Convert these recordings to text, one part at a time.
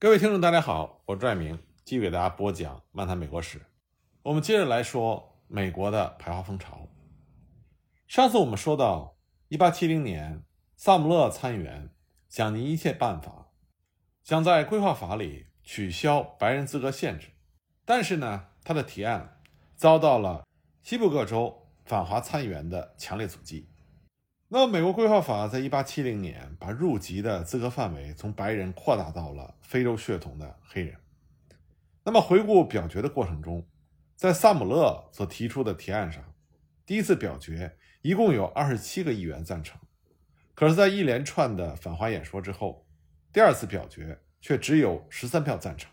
各位听众，大家好，我是拽明，继续给大家播讲《漫谈美国史》。我们接着来说美国的排华风潮。上次我们说到，一八七零年，萨姆勒参议员想尽一切办法，想在规划法里取消白人资格限制，但是呢，他的提案遭到了西部各州反华参议员的强烈阻击。那么，美国规划法在一八七零年把入籍的资格范围从白人扩大到了非洲血统的黑人。那么，回顾表决的过程中，在萨姆勒所提出的提案上，第一次表决一共有二十七个议员赞成，可是，在一连串的反华演说之后，第二次表决却只有十三票赞成，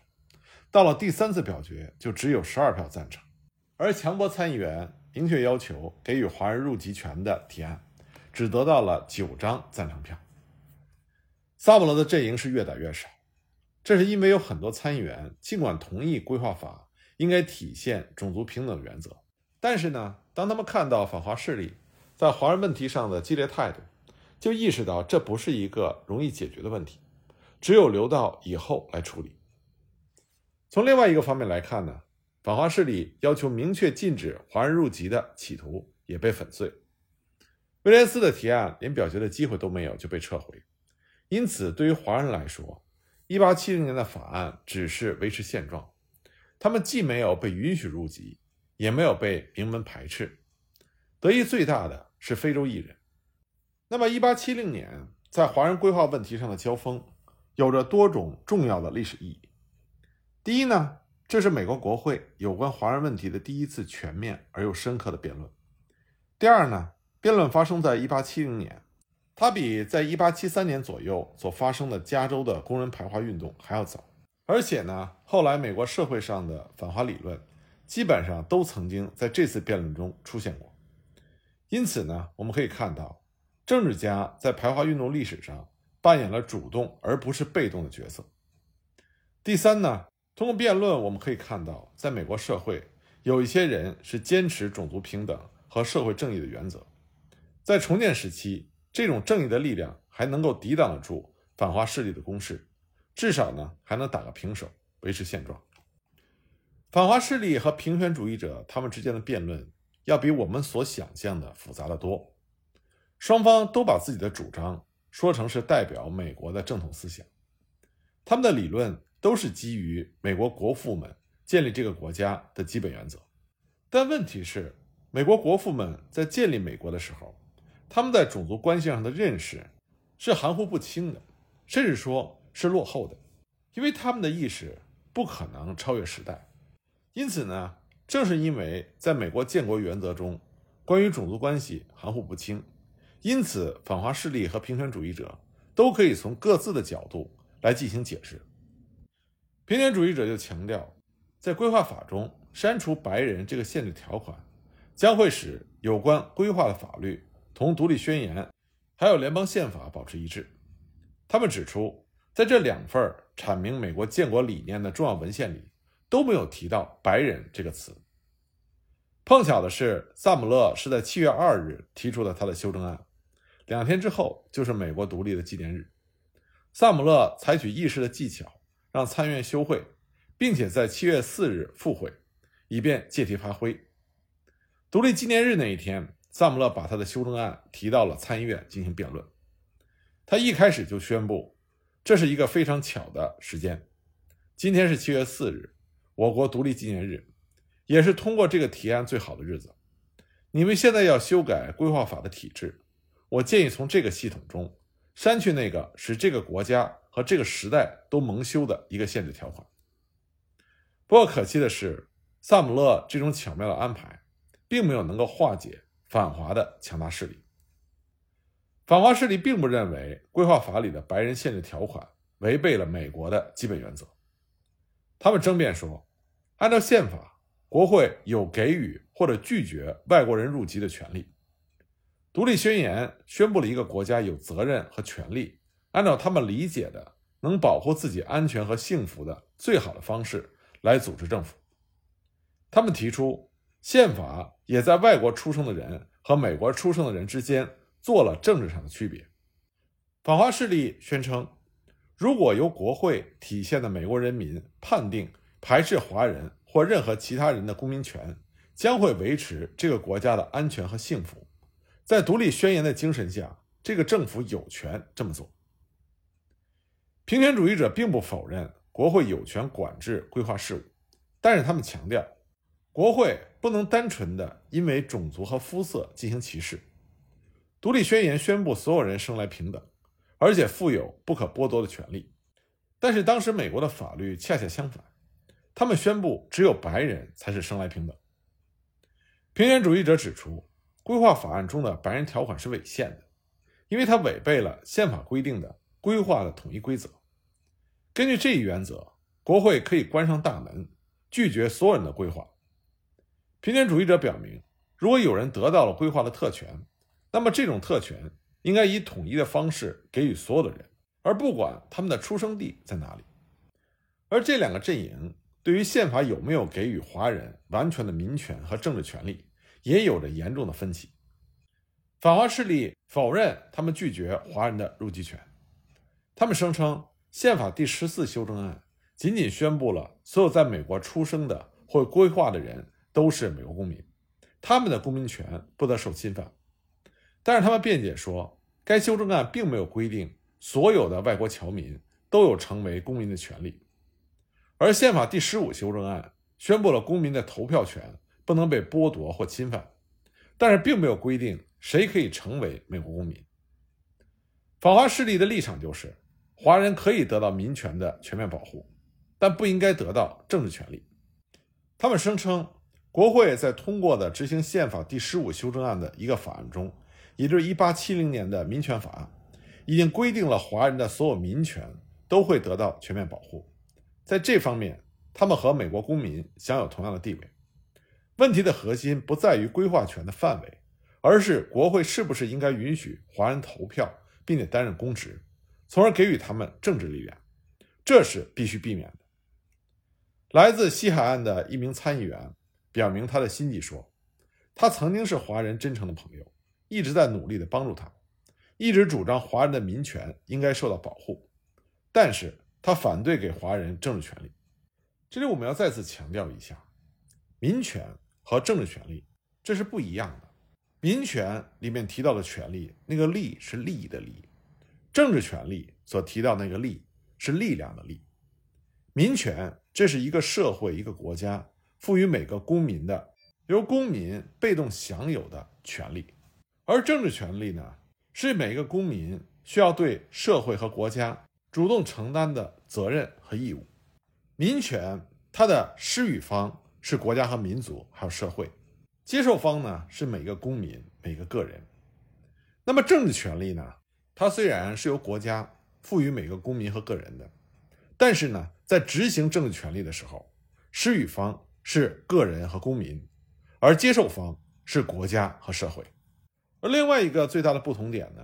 到了第三次表决就只有十二票赞成，而强迫参议员明确要求给予华人入籍权的提案。只得到了九张赞成票。萨姆勒的阵营是越打越少，这是因为有很多参议员尽管同意规划法应该体现种族平等原则，但是呢，当他们看到反华势力在华人问题上的激烈态度，就意识到这不是一个容易解决的问题，只有留到以后来处理。从另外一个方面来看呢，反华势力要求明确禁止华人入籍的企图也被粉碎。威廉斯的提案连表决的机会都没有就被撤回，因此对于华人来说，1870年的法案只是维持现状，他们既没有被允许入籍，也没有被明门排斥。得益最大的是非洲裔人。那么，1870年在华人规划问题上的交锋，有着多种重要的历史意义。第一呢，这是美国国会有关华人问题的第一次全面而又深刻的辩论。第二呢？辩论发生在1870年，它比在1873年左右所发生的加州的工人排华运动还要早。而且呢，后来美国社会上的反华理论基本上都曾经在这次辩论中出现过。因此呢，我们可以看到，政治家在排华运动历史上扮演了主动而不是被动的角色。第三呢，通过辩论我们可以看到，在美国社会有一些人是坚持种族平等和社会正义的原则。在重建时期，这种正义的力量还能够抵挡得住反华势力的攻势，至少呢还能打个平手，维持现状。反华势力和平权主义者他们之间的辩论要比我们所想象的复杂的多，双方都把自己的主张说成是代表美国的正统思想，他们的理论都是基于美国国父们建立这个国家的基本原则，但问题是，美国国父们在建立美国的时候。他们在种族关系上的认识是含糊不清的，甚至说是落后的，因为他们的意识不可能超越时代。因此呢，正是因为在美国建国原则中，关于种族关系含糊不清，因此反华势力和平权主义者都可以从各自的角度来进行解释。平权主义者就强调，在规划法中删除白人这个限制条款，将会使有关规划的法律。同独立宣言还有联邦宪法保持一致。他们指出，在这两份阐明美国建国理念的重要文献里，都没有提到“白人”这个词。碰巧的是，萨姆勒是在七月二日提出了他的修正案，两天之后就是美国独立的纪念日。萨姆勒采取议事的技巧，让参院休会，并且在七月四日复会，以便借题发挥。独立纪念日那一天。萨姆勒把他的修正案提到了参议院进行辩论。他一开始就宣布，这是一个非常巧的时间。今天是七月四日，我国独立纪念日，也是通过这个提案最好的日子。你们现在要修改规划法的体制，我建议从这个系统中删去那个使这个国家和这个时代都蒙羞的一个限制条款。不过可惜的是，萨姆勒这种巧妙的安排，并没有能够化解。反华的强大势力，反华势力并不认为规划法里的白人限制条款违背了美国的基本原则。他们争辩说，按照宪法，国会有给予或者拒绝外国人入籍的权利。独立宣言宣布了一个国家有责任和权利，按照他们理解的能保护自己安全和幸福的最好的方式来组织政府。他们提出。宪法也在外国出生的人和美国出生的人之间做了政治上的区别。反华势力宣称，如果由国会体现的美国人民判定排斥华人或任何其他人的公民权将会维持这个国家的安全和幸福，在独立宣言的精神下，这个政府有权这么做。平权主义者并不否认国会有权管制规划事务，但是他们强调，国会不能单纯的因为种族和肤色进行歧视。独立宣言宣布所有人生来平等，而且富有不可剥夺的权利。但是当时美国的法律恰恰相反，他们宣布只有白人才是生来平等。平权主义者指出，规划法案中的白人条款是违宪的，因为它违背了宪法规定的规划的统一规则。根据这一原则，国会可以关上大门，拒绝所有人的规划。平权主义者表明，如果有人得到了规划的特权，那么这种特权应该以统一的方式给予所有的人，而不管他们的出生地在哪里。而这两个阵营对于宪法有没有给予华人完全的民权和政治权利，也有着严重的分歧。反华势力否认他们拒绝华人的入籍权，他们声称。宪法第十四修正案仅仅宣布了所有在美国出生的或规划的人都是美国公民，他们的公民权不得受侵犯。但是他们辩解说，该修正案并没有规定所有的外国侨民都有成为公民的权利，而宪法第十五修正案宣布了公民的投票权不能被剥夺或侵犯，但是并没有规定谁可以成为美国公民。反华势力的立场就是。华人可以得到民权的全面保护，但不应该得到政治权利。他们声称，国会在通过的执行宪法第十五修正案的一个法案中，也就是1870年的民权法案，已经规定了华人的所有民权都会得到全面保护。在这方面，他们和美国公民享有同样的地位。问题的核心不在于规划权的范围，而是国会是不是应该允许华人投票，并且担任公职。从而给予他们政治力量，这是必须避免的。来自西海岸的一名参议员表明他的心迹说：“他曾经是华人真诚的朋友，一直在努力的帮助他，一直主张华人的民权应该受到保护，但是他反对给华人政治权利。”这里我们要再次强调一下，民权和政治权利这是不一样的。民权里面提到的权利，那个利是利益的利。政治权利所提到那个利是力量的利，民权这是一个社会一个国家赋予每个公民的由公民被动享有的权利，而政治权利呢是每个公民需要对社会和国家主动承担的责任和义务。民权它的施与方是国家和民族还有社会，接受方呢是每个公民每个个人。那么政治权利呢？它虽然是由国家赋予每个公民和个人的，但是呢，在执行政治权利的时候，施与方是个人和公民，而接受方是国家和社会。而另外一个最大的不同点呢，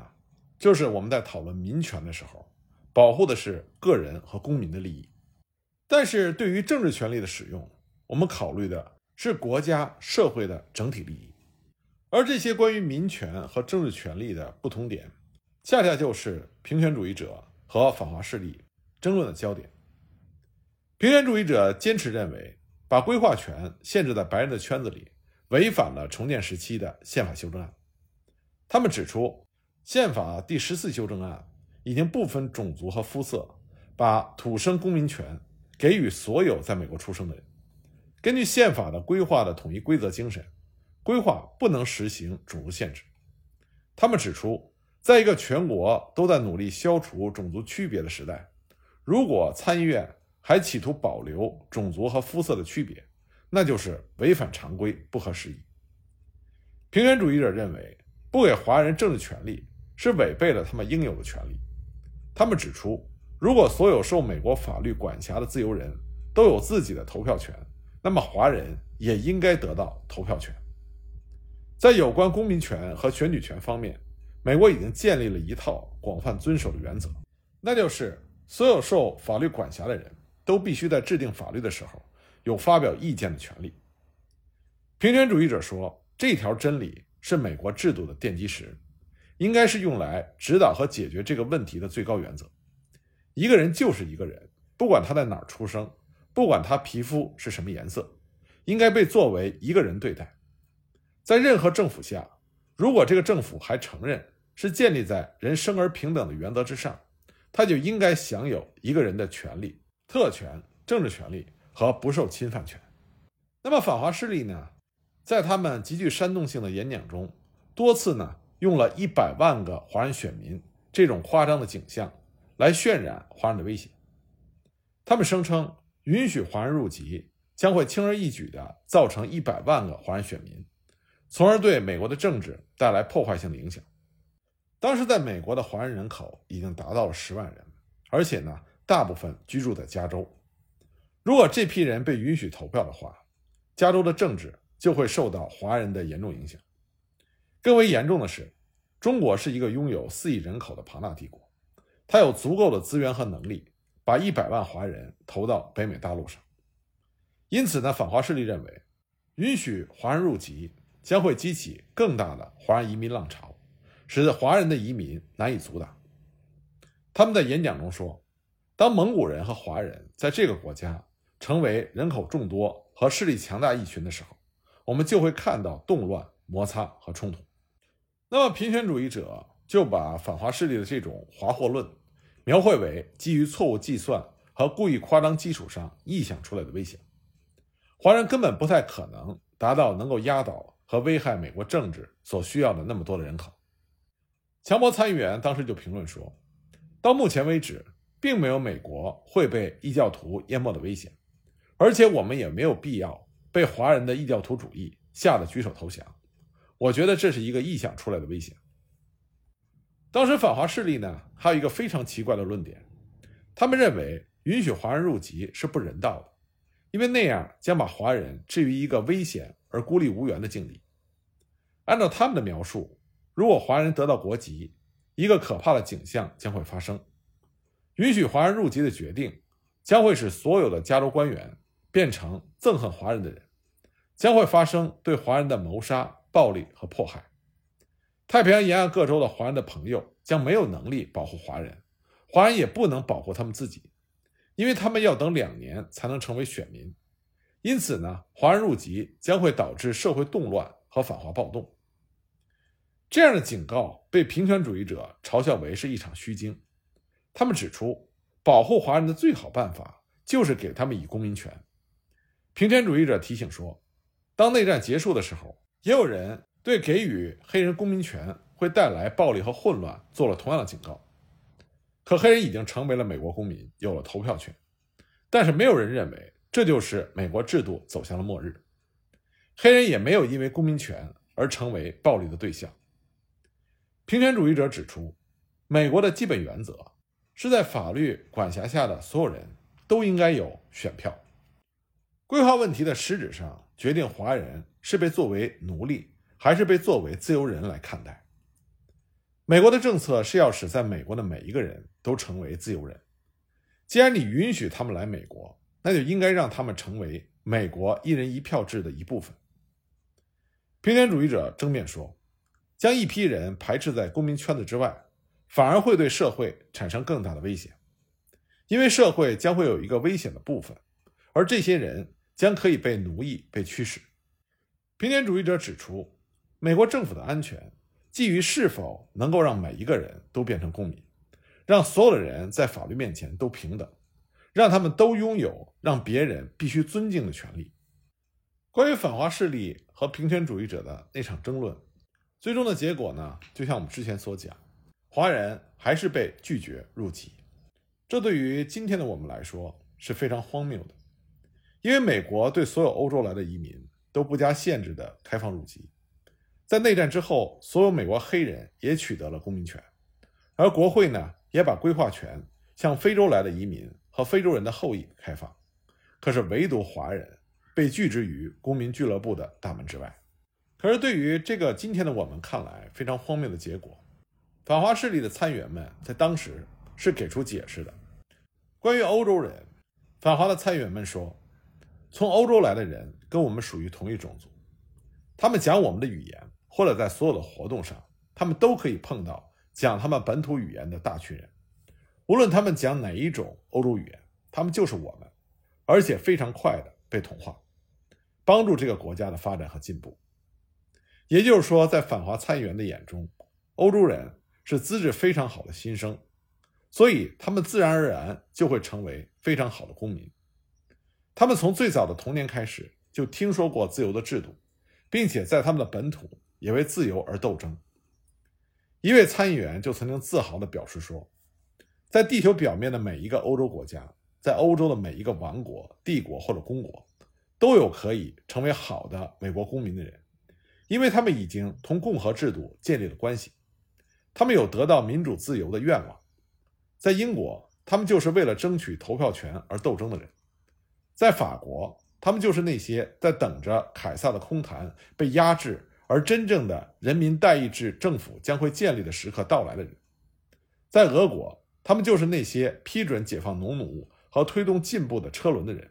就是我们在讨论民权的时候，保护的是个人和公民的利益，但是对于政治权利的使用，我们考虑的是国家社会的整体利益。而这些关于民权和政治权利的不同点。恰恰就是平权主义者和反华势力争论的焦点。平权主义者坚持认为，把规划权限制在白人的圈子里，违反了重建时期的宪法修正案。他们指出，宪法第十四修正案已经不分种族和肤色，把土生公民权给予所有在美国出生的人。根据宪法的规划的统一规则精神，规划不能实行种族限制。他们指出。在一个全国都在努力消除种族区别的时代，如果参议院还企图保留种族和肤色的区别，那就是违反常规，不合时宜。平权主义者认为，不给华人政治权利是违背了他们应有的权利。他们指出，如果所有受美国法律管辖的自由人都有自己的投票权，那么华人也应该得到投票权。在有关公民权和选举权方面。美国已经建立了一套广泛遵守的原则，那就是所有受法律管辖的人都必须在制定法律的时候有发表意见的权利。平权主义者说，这条真理是美国制度的奠基石，应该是用来指导和解决这个问题的最高原则。一个人就是一个人，不管他在哪儿出生，不管他皮肤是什么颜色，应该被作为一个人对待。在任何政府下，如果这个政府还承认是建立在人生而平等的原则之上，他就应该享有一个人的权利、特权、政治权利和不受侵犯权。那么反华势力呢，在他们极具煽动性的演讲中，多次呢用了一百万个华人选民这种夸张的景象。来渲染华人的威胁。他们声称，允许华人入籍将会轻而易举地造成一百万个华人选民，从而对美国的政治带来破坏性的影响。当时，在美国的华人人口已经达到了十万人，而且呢，大部分居住在加州。如果这批人被允许投票的话，加州的政治就会受到华人的严重影响。更为严重的是，中国是一个拥有四亿人口的庞大帝国。他有足够的资源和能力，把一百万华人投到北美大陆上。因此呢，反华势力认为，允许华人入籍将会激起更大的华人移民浪潮，使得华人的移民难以阻挡。他们在演讲中说，当蒙古人和华人在这个国家成为人口众多和势力强大一群的时候，我们就会看到动乱、摩擦和冲突。那么，平权主义者就把反华势力的这种华货论。描绘为基于错误计算和故意夸张基础上臆想出来的危险，华人根本不太可能达到能够压倒和危害美国政治所需要的那么多的人口。强迫参议员当时就评论说：“到目前为止，并没有美国会被异教徒淹没的危险，而且我们也没有必要被华人的异教徒主义吓得举手投降。我觉得这是一个臆想出来的危险。”当时反华势力呢，还有一个非常奇怪的论点，他们认为允许华人入籍是不人道的，因为那样将把华人置于一个危险而孤立无援的境地。按照他们的描述，如果华人得到国籍，一个可怕的景象将会发生：允许华人入籍的决定将会使所有的加州官员变成憎恨华人的人，将会发生对华人的谋杀、暴力和迫害。太平洋沿岸各州的华人的朋友将没有能力保护华人，华人也不能保护他们自己，因为他们要等两年才能成为选民。因此呢，华人入籍将会导致社会动乱和反华暴动。这样的警告被平权主义者嘲笑为是一场虚惊。他们指出，保护华人的最好办法就是给他们以公民权。平权主义者提醒说，当内战结束的时候，也有人。对给予黑人公民权会带来暴力和混乱做了同样的警告，可黑人已经成为了美国公民，有了投票权，但是没有人认为这就是美国制度走向了末日。黑人也没有因为公民权而成为暴力的对象。平权主义者指出，美国的基本原则是在法律管辖下的所有人都应该有选票。规划问题的实质上决定华人是被作为奴隶。还是被作为自由人来看待。美国的政策是要使在美国的每一个人都成为自由人。既然你允许他们来美国，那就应该让他们成为美国一人一票制的一部分。平权主义者争辩说，将一批人排斥在公民圈子之外，反而会对社会产生更大的危险，因为社会将会有一个危险的部分，而这些人将可以被奴役、被驱使。平权主义者指出。美国政府的安全基于是否能够让每一个人都变成公民，让所有的人在法律面前都平等，让他们都拥有让别人必须尊敬的权利。关于反华势力和平权主义者的那场争论，最终的结果呢？就像我们之前所讲，华人还是被拒绝入籍。这对于今天的我们来说是非常荒谬的，因为美国对所有欧洲来的移民都不加限制的开放入籍。在内战之后，所有美国黑人也取得了公民权，而国会呢也把规划权向非洲来的移民和非洲人的后裔开放。可是，唯独华人被拒之于公民俱乐部的大门之外。可是，对于这个今天的我们看来非常荒谬的结果，反华势力的参议员们在当时是给出解释的。关于欧洲人，反华的参议员们说：“从欧洲来的人跟我们属于同一种族，他们讲我们的语言。”或者在所有的活动上，他们都可以碰到讲他们本土语言的大群人。无论他们讲哪一种欧洲语言，他们就是我们，而且非常快的被同化，帮助这个国家的发展和进步。也就是说，在反华参议员的眼中，欧洲人是资质非常好的新生，所以他们自然而然就会成为非常好的公民。他们从最早的童年开始就听说过自由的制度，并且在他们的本土也为自由而斗争。一位参议员就曾经自豪地表示说：“在地球表面的每一个欧洲国家，在欧洲的每一个王国、帝国或者公国，都有可以成为好的美国公民的人。”因为他们已经同共和制度建立了关系，他们有得到民主自由的愿望。在英国，他们就是为了争取投票权而斗争的人；在法国，他们就是那些在等着凯撒的空谈被压制，而真正的人民代议制政府将会建立的时刻到来的人；在俄国，他们就是那些批准解放农奴和推动进步的车轮的人；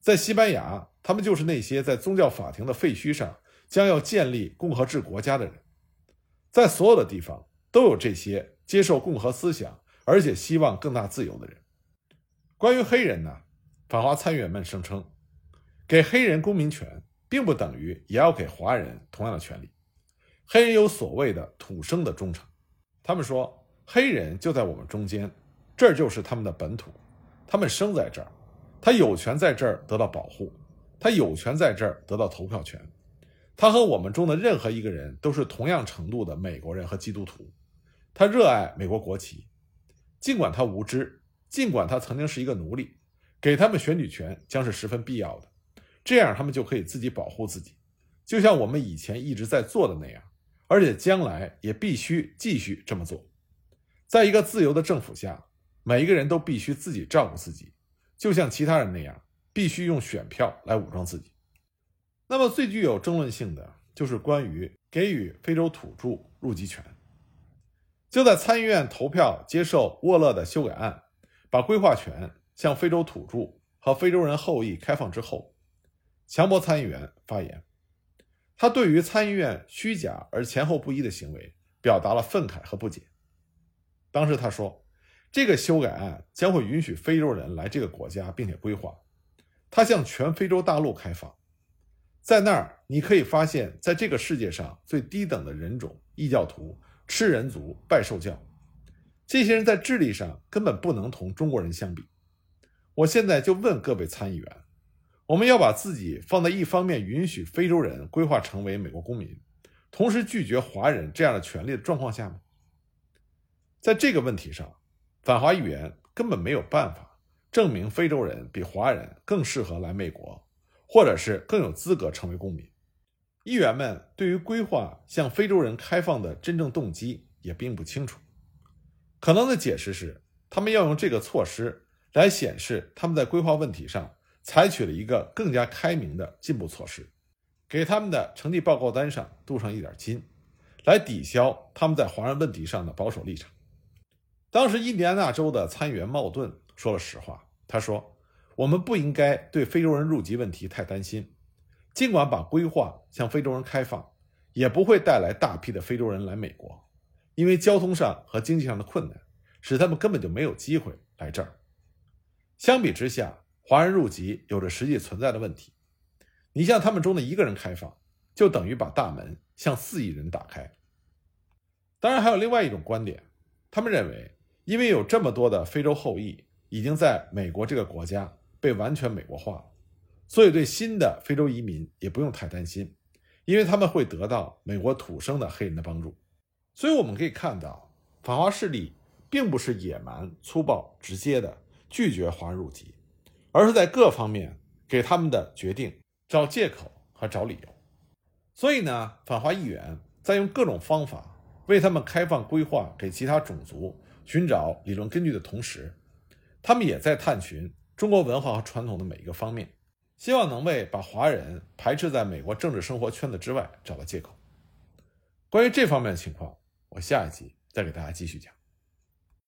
在西班牙，他们就是那些在宗教法庭的废墟上。将要建立共和制国家的人，在所有的地方都有这些接受共和思想而且希望更大自由的人。关于黑人呢，反华参议员们声称，给黑人公民权并不等于也要给华人同样的权利。黑人有所谓的土生的忠诚，他们说黑人就在我们中间，这就是他们的本土，他们生在这儿，他有权在这儿得到保护，他有权在这儿得到投票权。他和我们中的任何一个人都是同样程度的美国人和基督徒。他热爱美国国旗，尽管他无知，尽管他曾经是一个奴隶，给他们选举权将是十分必要的。这样他们就可以自己保护自己，就像我们以前一直在做的那样，而且将来也必须继续这么做。在一个自由的政府下，每一个人都必须自己照顾自己，就像其他人那样，必须用选票来武装自己。那么最具有争论性的就是关于给予非洲土著入籍权。就在参议院投票接受沃勒的修改案，把规划权向非洲土著和非洲人后裔开放之后，强迫参议员发言。他对于参议院虚假而前后不一的行为表达了愤慨和不解。当时他说：“这个修改案将会允许非洲人来这个国家，并且规划，他向全非洲大陆开放。”在那儿，你可以发现，在这个世界上最低等的人种——异教徒、吃人族、拜兽教，这些人在智力上根本不能同中国人相比。我现在就问各位参议员：我们要把自己放在一方面，允许非洲人规划成为美国公民，同时拒绝华人这样的权利的状况下吗？在这个问题上，反华议员根本没有办法证明非洲人比华人更适合来美国。或者是更有资格成为公民，议员们对于规划向非洲人开放的真正动机也并不清楚。可能的解释是，他们要用这个措施来显示他们在规划问题上采取了一个更加开明的进步措施，给他们的成绩报告单上镀上一点金，来抵消他们在华人问题上的保守立场。当时，印第安纳州的参议员茂顿说了实话，他说。我们不应该对非洲人入籍问题太担心，尽管把规划向非洲人开放，也不会带来大批的非洲人来美国，因为交通上和经济上的困难，使他们根本就没有机会来这儿。相比之下，华人入籍有着实际存在的问题。你向他们中的一个人开放，就等于把大门向四亿人打开。当然，还有另外一种观点，他们认为，因为有这么多的非洲后裔已经在美国这个国家。被完全美国化了，所以对新的非洲移民也不用太担心，因为他们会得到美国土生的黑人的帮助。所以我们可以看到，反华势力并不是野蛮、粗暴、直接的拒绝华人入籍，而是在各方面给他们的决定找借口和找理由。所以呢，反华议员在用各种方法为他们开放规划给其他种族寻找理论根据的同时，他们也在探寻。中国文化和传统的每一个方面，希望能为把华人排斥在美国政治生活圈子之外找到借口。关于这方面的情况，我下一集再给大家继续讲。